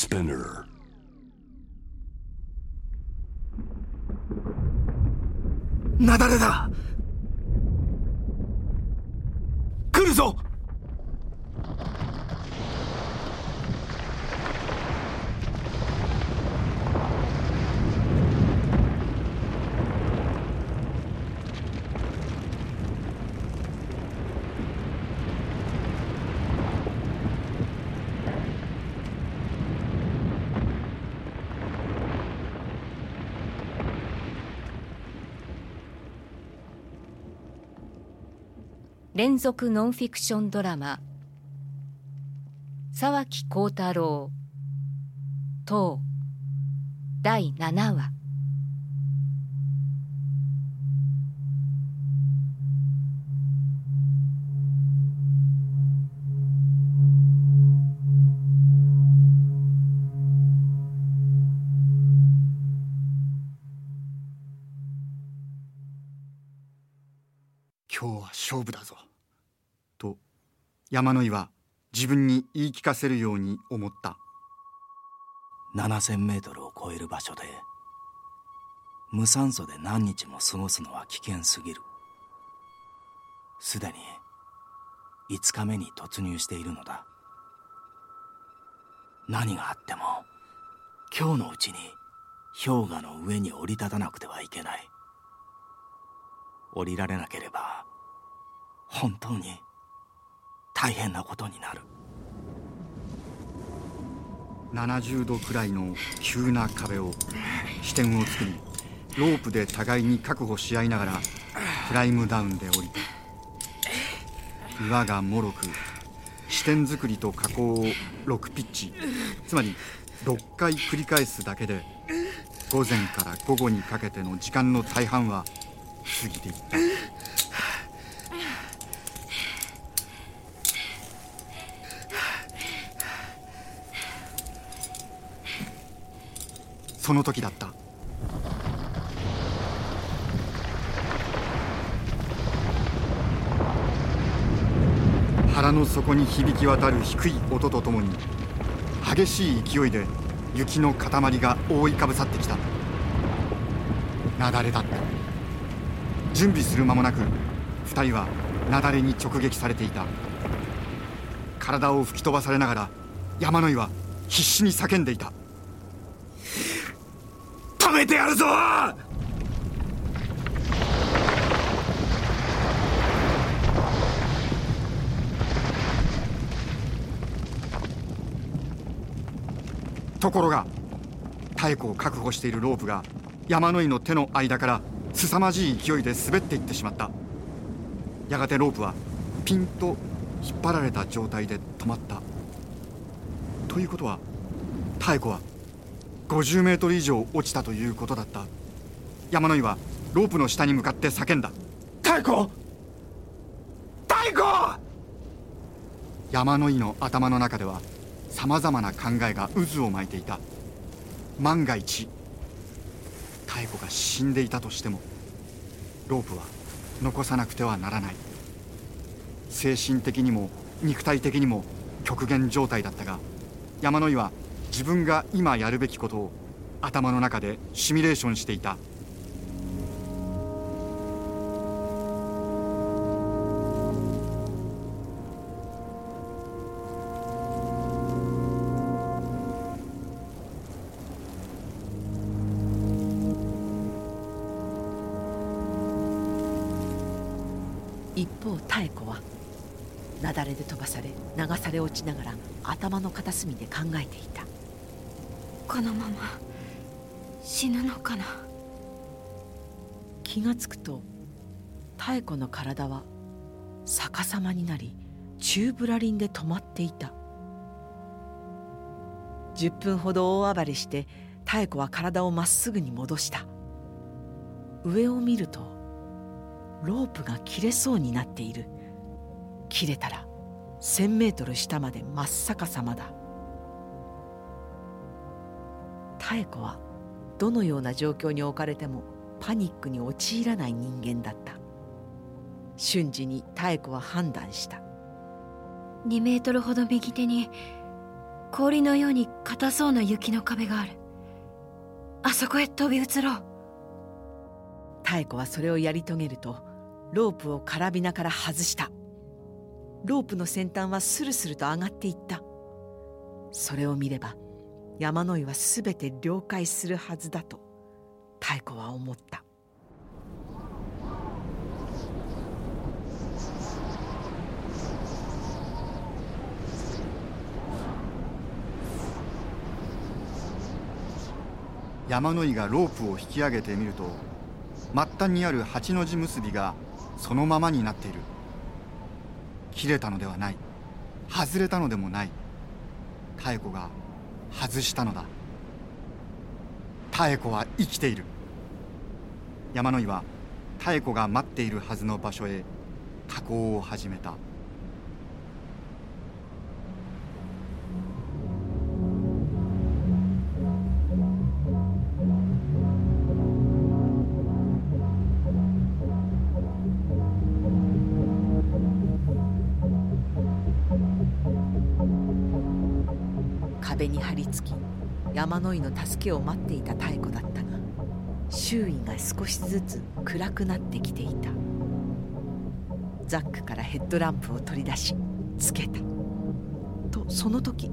Spinner. なだれだ来るぞ連続ノンフィクションドラマ。沢木幸太郎。等第7話。今日は勝負だぞ。山野井は自分に言い聞かせるように思った。7000メートルを超える場所で無酸素で何日も過ごすのは危険すぎる。すでに5日目に突入しているのだ。何があっても今日のうちに氷河の上に降り立たなくてはいけない。降りられなければ本当に大変なことになる。70度くらいの急な壁を視点を作りロープで互いに確保し合いながらクライムダウンで降りた岩がもろく視点作りと加工を6ピッチつまり6回繰り返すだけで午前から午後にかけての時間の大半は過ぎていった。その時だった。腹の底に響き渡る低い音とともに激しい勢いで雪の塊が覆いかぶさってきた。雪崩だった。準備する間もなく2人は雪崩に直撃されていた。体を吹き飛ばされながら山野井は必死に叫んでいた。めてやるぞ！ところが妙子を確保しているロープが山野井の手の間から凄まじい勢いで滑っていってしまった。やがてロープはピンと引っ張られた状態で止まった。ということは妙子は50メートル以上落ちたということだった。山野井はロープの下に向かって叫んだ。太鼓太鼓山野井の頭の中ではさまざまな考えが渦を巻いていた。万が一妙子が死んでいたとしてもロープは残さなくてはならない。精神的にも肉体的にも極限状態だったが山野井は自分が今やるべきことを頭の中でシミュレーションしていた。一方妙子は雪崩で飛ばされ流され落ちながら頭の片隅で考えていた。このまま。死ぬのかな。気がつくと妙子の体は逆さまになり宙ぶらりんで止まっていた。10分ほど大暴れして妙子は体をまっすぐに戻した。上を見るとロープが切れそうになっている。切れたら1,000メートル下まで真っ逆さまだ。妙子はどのような状況に置かれてもパニックに陥らない人間だった。瞬時に妙子は判断した。2メートルほど右手に氷のように硬そうな雪の壁がある。あそこへ飛び移ろう。妙子はそれをやり遂げるとロープをカラビナから外した。ロープの先端はスルスルと上がっていった。それを見れば山の井は全て了解するはずだと妙子は思った。山の井がロープを引き上げてみると末端にある八の字結びがそのままになっている。切れたのではない。外れたのでもない。妙子が外したのだ。妙子は生きている。山野井は妙子が待っているはずの場所へ加工を始めた。壁に張り付き山の井の助けを待っていた妙子だったが周囲が少しずつ暗くなってきていた。ザックからヘッドランプを取り出しつけた。とその時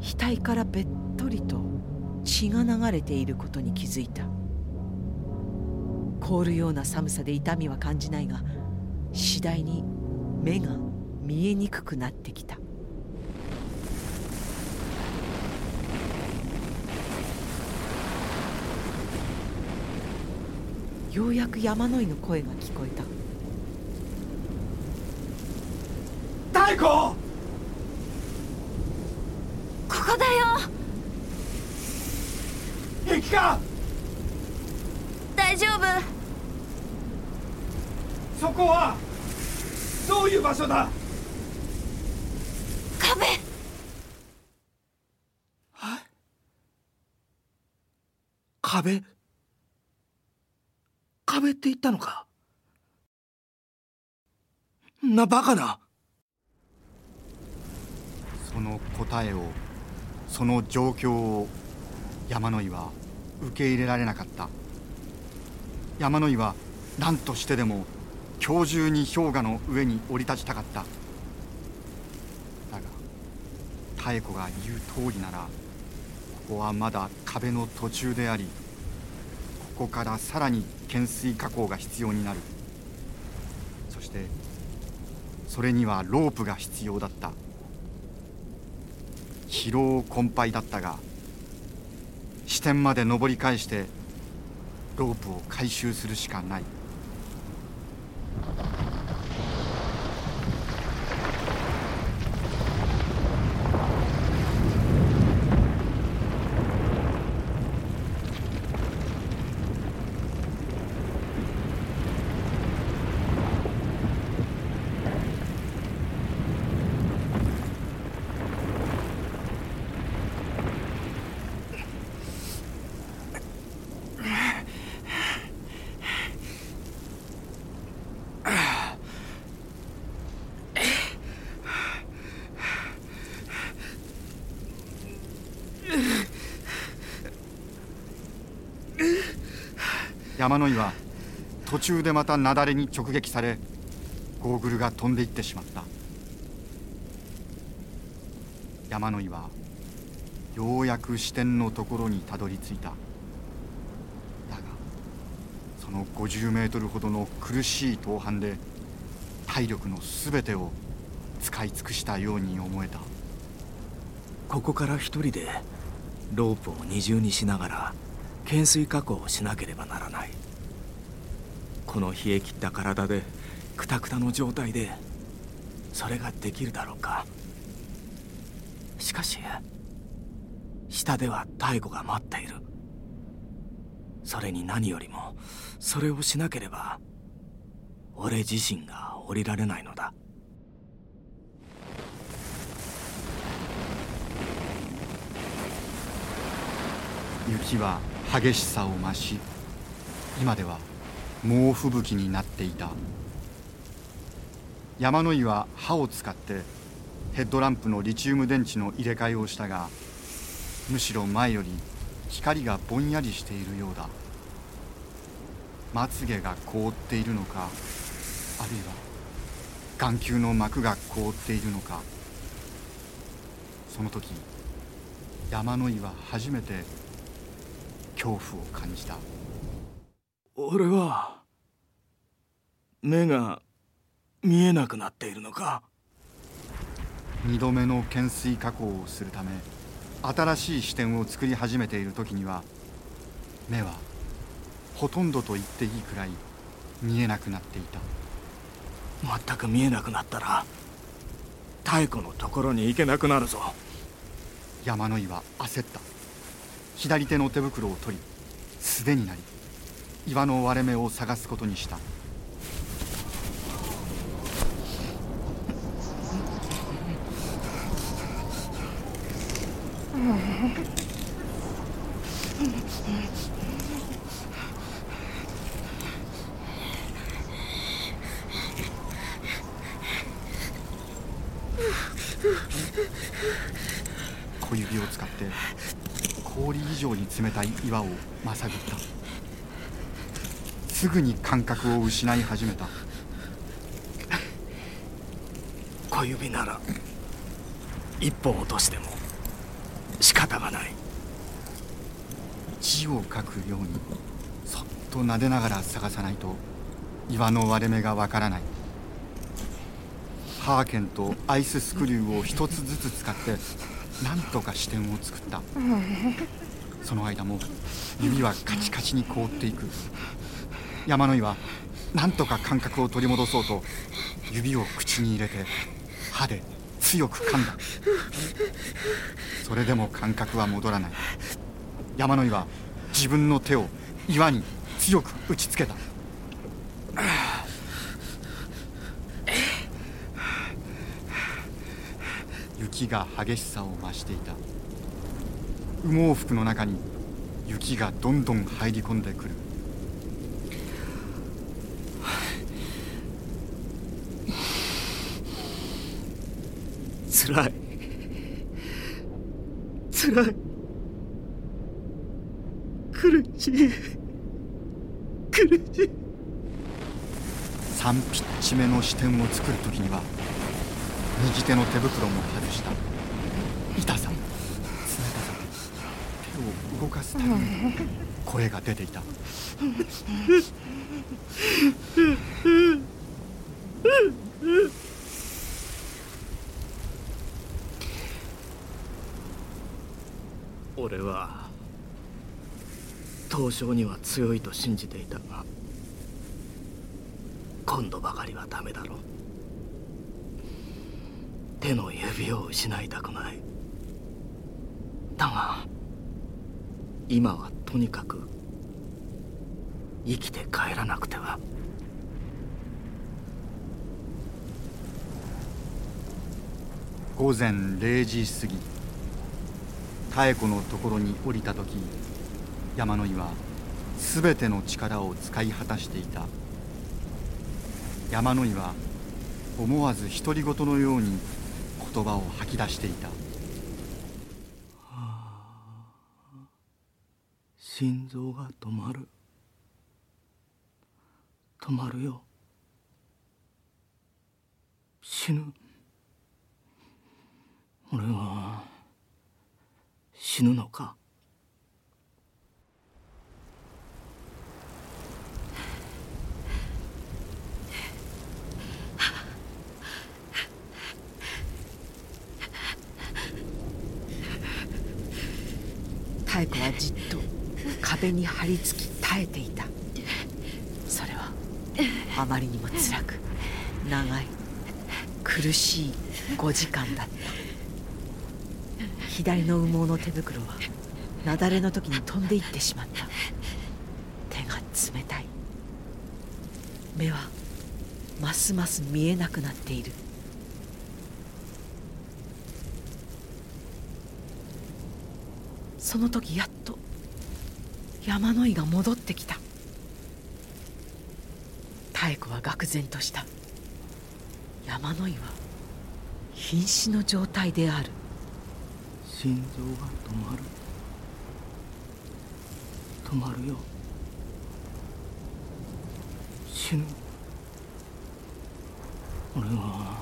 額からべっとりと血が流れていることに気づいた。凍るような寒さで痛みは感じないが次第に目が見えにくくなってきた。ようやく山の井の声が聞こえた。太鼓ここだよ！平気か？大丈夫。そこはどういう場所だ？壁！壁壁？って言ったのか？なバカな。その答えをその状況を山野井は受け入れられなかった。山野井は何としてでも今日中に氷河の上に降り立ちたかった。だが妙子が言う通りならここはまだ壁の途中でありここからさらに懸垂加工が必要になる。そしてそれにはロープが必要だった。疲労困憊だったが支点まで登り返してロープを回収するしかない。山野井は途中でまた雪崩に直撃されゴーグルが飛んでいってしまった。山野井はようやく支点のところにたどり着いた。だがその50メートルほどの苦しい登攀で体力の全てを使い尽くしたように思えた。ここから一人でロープを二重にしながら懸垂加工をしなければならない。この冷え切った体でクタクタの状態でそれができるだろうか。しかし下では太鼓が待っている。それに何よりもそれをしなければ俺自身が降りられないのだ。雪は激しさを増し今では猛吹雪になっていた。山の井は刃を使ってヘッドランプのリチウム電池の入れ替えをしたがむしろ前より光がぼんやりしているようだ。まつげが凍っているのかあるいは眼球の膜が凍っているのか。その時山野井は初めて恐怖を感じた。俺は目が見えなくなっているのか？2度目の懸垂加工をするため新しい視点を作り始めている時には目はほとんどと言っていいくらい見えなくなっていた。全く見えなくなったら妙子のところに行けなくなるぞ。山野井は焦った左手の手袋を取り素手になり岩の割れ目を探すことにした。小指を使って氷以上に冷たい岩をまさぐった。すぐに感覚を失い始めた。小指なら一本落としても仕方がない。字を書くようにそっと撫でながら探さないと岩の割れ目がわからない。ハーケンとアイススクリューを一つずつ使って何とか視点を作った。その間も指はカチカチに凍っていく。山野井は何とか感覚を取り戻そうと指を口に入れて歯で強く噛んだ。それでも感覚は戻らない。山野井は自分の手を岩に強く打ちつけた。雪が激しさを増していた。羽毛服の中に雪がどんどん入り込んでくる。つらい。つらい。苦しい。苦しい。3ピッチ目の視点を作る時には右手の手袋も外した。痛さ冷たさ手を動かすたびに声が出ていた。俺は東証には強いと信じていたが今度ばかりはダメだろう。手の指を失いたくない。だが今はとにかく生きて帰らなくては。午前0時過ぎ妙子のところに降りた時山野井は全ての力を使い果たしていた。山野井は思わず独り言のように言葉を吐き出していた。心臓が止まる。止まるよ。死ぬ。俺は死ぬのか？妙子はじっと壁に張り付き耐えていた。それはあまりにも辛く長い苦しい5時間だった。左の羽毛の手袋は雪崩の時に飛んでいってしまった。手が冷たい。目はますます見えなくなっている。その時やっと山野井が戻ってきた。妙子は愕然とした。山野井は瀕死の状態である。心臓が止まる。止まるよ。死ぬ。俺は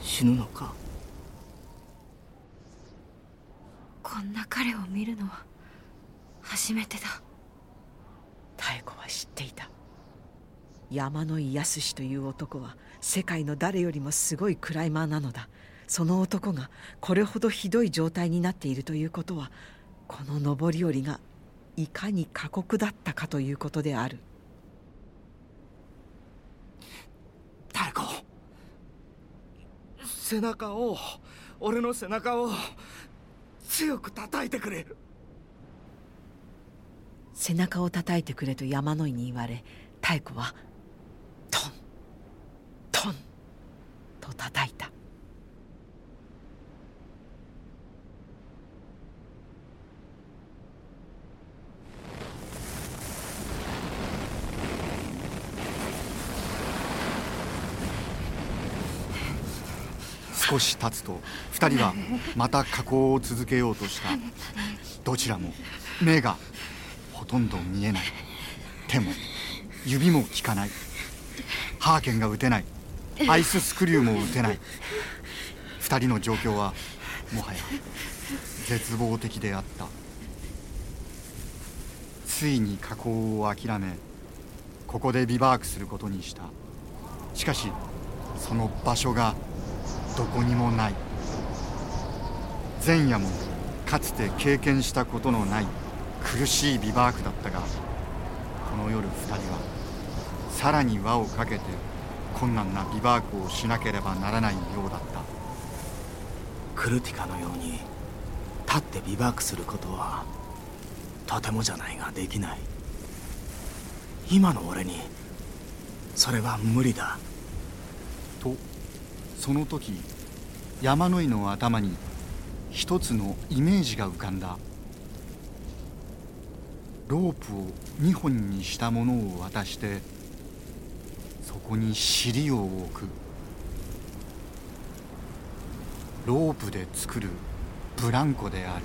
死ぬのかこんな彼を見るのは初めてだ。妙子は知っていた。山の井康という男は世界の誰よりもすごいクライマーなのだ。その男がこれほどひどい状態になっているということはこの上り下りがいかに過酷だったかということである。妙子。背中を俺の背中を強く叩いてくれ。背中を叩いてくれと山野井に言われ妙子はトントンと叩いた。少し経つと2人はまた加工を続けようとした。どちらも目がほとんど見えない。手も指も効かない。ハーケンが打てない。アイススクリューも打てない。2人の状況はもはや絶望的であった。ついに加工を諦めここでビバークすることにした。しかしその場所がどこにもない。前夜もかつて経験したことのない苦しいビバークだったがこの夜2人はさらに輪をかけて困難なビバークをしなければならないようだった。クルティカのように立ってビバークすることはとてもじゃないができない。今の俺にそれは無理だ。とその時山野井の頭に一つのイメージが浮かんだ。ロープを2本にしたものを渡してそこに尻を置く。ロープで作るブランコである。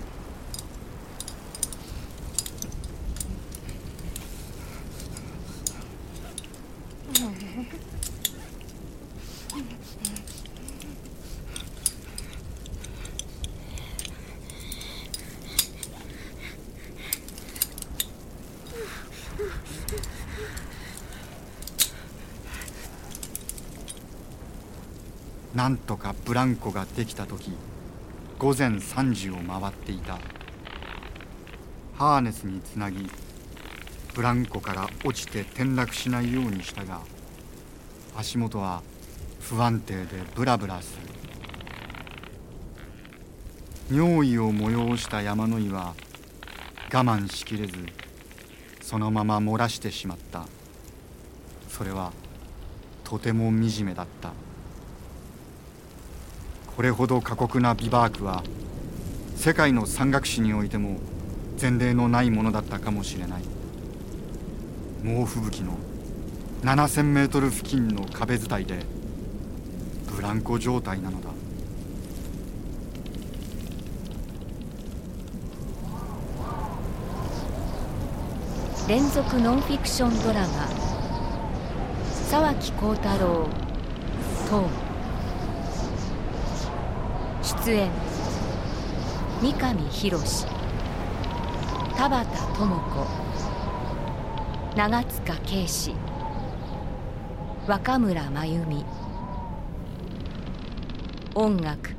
なんとかブランコができた時午前3時を回っていた。ハーネスにつなぎブランコから落ちて転落しないようにしたが足元は不安定でブラブラする。尿意を催した山の井は我慢しきれずそのまま漏らしてしまった。それはとても惨めだった。これほど過酷なビバークは世界の山岳史においても前例のないものだったかもしれない。猛吹雪の7,000メートル付近の壁伝いでブランコ状態なのだ。連続ノンフィクションドラマ沢木耕太郎等演。三上博田畑智子。長塚圭史。若村真由美。音楽。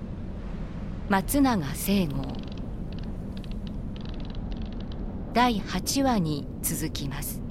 松永聖剛第8話に続きます。